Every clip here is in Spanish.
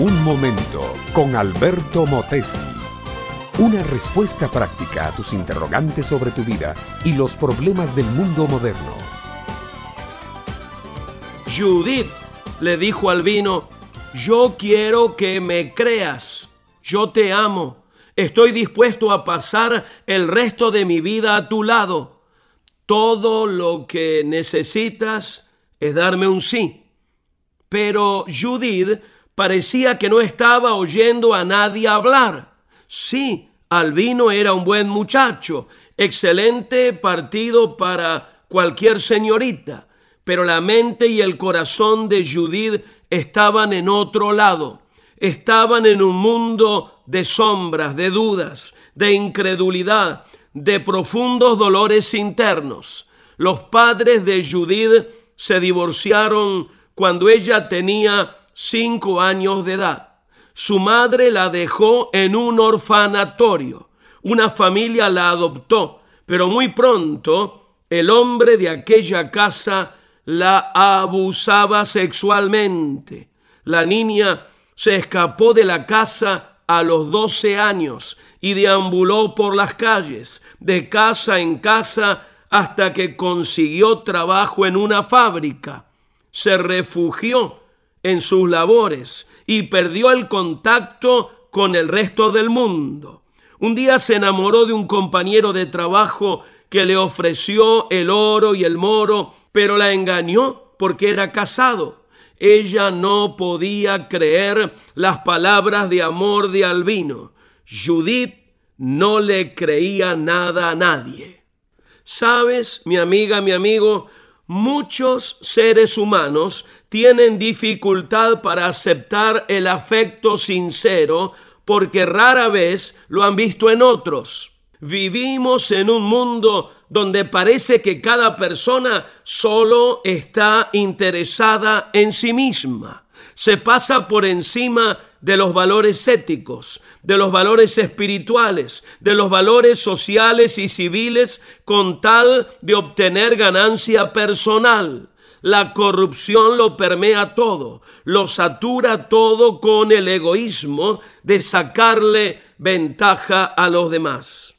Un momento con Alberto Motesi. Una respuesta práctica a tus interrogantes sobre tu vida y los problemas del mundo moderno. Judith le dijo al vino, yo quiero que me creas, yo te amo, estoy dispuesto a pasar el resto de mi vida a tu lado. Todo lo que necesitas es darme un sí. Pero Judith parecía que no estaba oyendo a nadie hablar. Sí, Albino era un buen muchacho, excelente partido para cualquier señorita, pero la mente y el corazón de Judith estaban en otro lado. Estaban en un mundo de sombras, de dudas, de incredulidad, de profundos dolores internos. Los padres de Judith se divorciaron cuando ella tenía cinco años de edad. Su madre la dejó en un orfanatorio. Una familia la adoptó, pero muy pronto el hombre de aquella casa la abusaba sexualmente. La niña se escapó de la casa a los 12 años y deambuló por las calles, de casa en casa, hasta que consiguió trabajo en una fábrica. Se refugió en sus labores y perdió el contacto con el resto del mundo. Un día se enamoró de un compañero de trabajo que le ofreció el oro y el moro, pero la engañó porque era casado. Ella no podía creer las palabras de amor de Albino. Judith no le creía nada a nadie. Sabes, mi amiga, mi amigo, Muchos seres humanos tienen dificultad para aceptar el afecto sincero porque rara vez lo han visto en otros. Vivimos en un mundo donde parece que cada persona solo está interesada en sí misma. Se pasa por encima de los valores éticos, de los valores espirituales, de los valores sociales y civiles con tal de obtener ganancia personal. La corrupción lo permea todo, lo satura todo con el egoísmo de sacarle ventaja a los demás.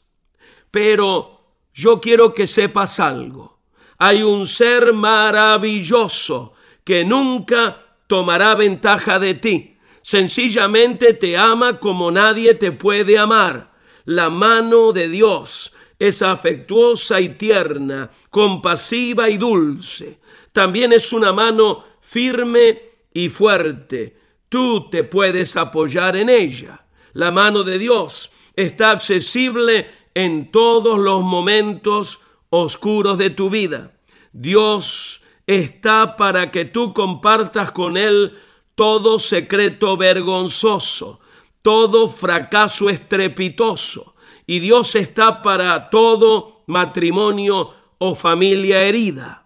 Pero yo quiero que sepas algo. Hay un ser maravilloso que nunca tomará ventaja de ti Sencillamente te ama como nadie te puede amar. La mano de Dios es afectuosa y tierna, compasiva y dulce. También es una mano firme y fuerte. Tú te puedes apoyar en ella. La mano de Dios está accesible en todos los momentos oscuros de tu vida. Dios está para que tú compartas con Él todo secreto vergonzoso, todo fracaso estrepitoso. Y Dios está para todo matrimonio o familia herida.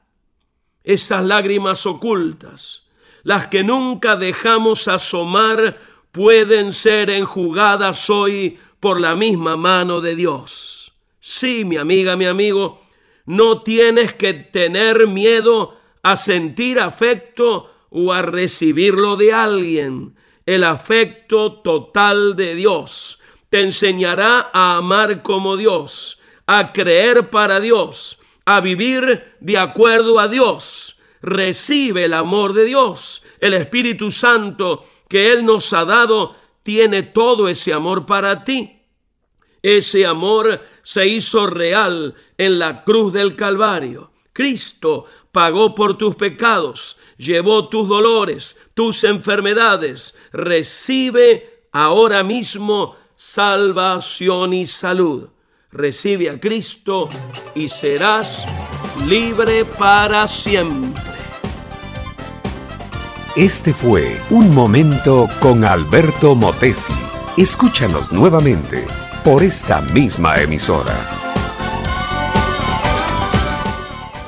Esas lágrimas ocultas, las que nunca dejamos asomar, pueden ser enjugadas hoy por la misma mano de Dios. Sí, mi amiga, mi amigo, no tienes que tener miedo a sentir afecto o a recibirlo de alguien. El afecto total de Dios te enseñará a amar como Dios, a creer para Dios, a vivir de acuerdo a Dios. Recibe el amor de Dios. El Espíritu Santo que Él nos ha dado tiene todo ese amor para ti. Ese amor se hizo real en la cruz del Calvario. Cristo pagó por tus pecados, llevó tus dolores, tus enfermedades. Recibe ahora mismo salvación y salud. Recibe a Cristo y serás libre para siempre. Este fue Un Momento con Alberto Motesi. Escúchanos nuevamente por esta misma emisora.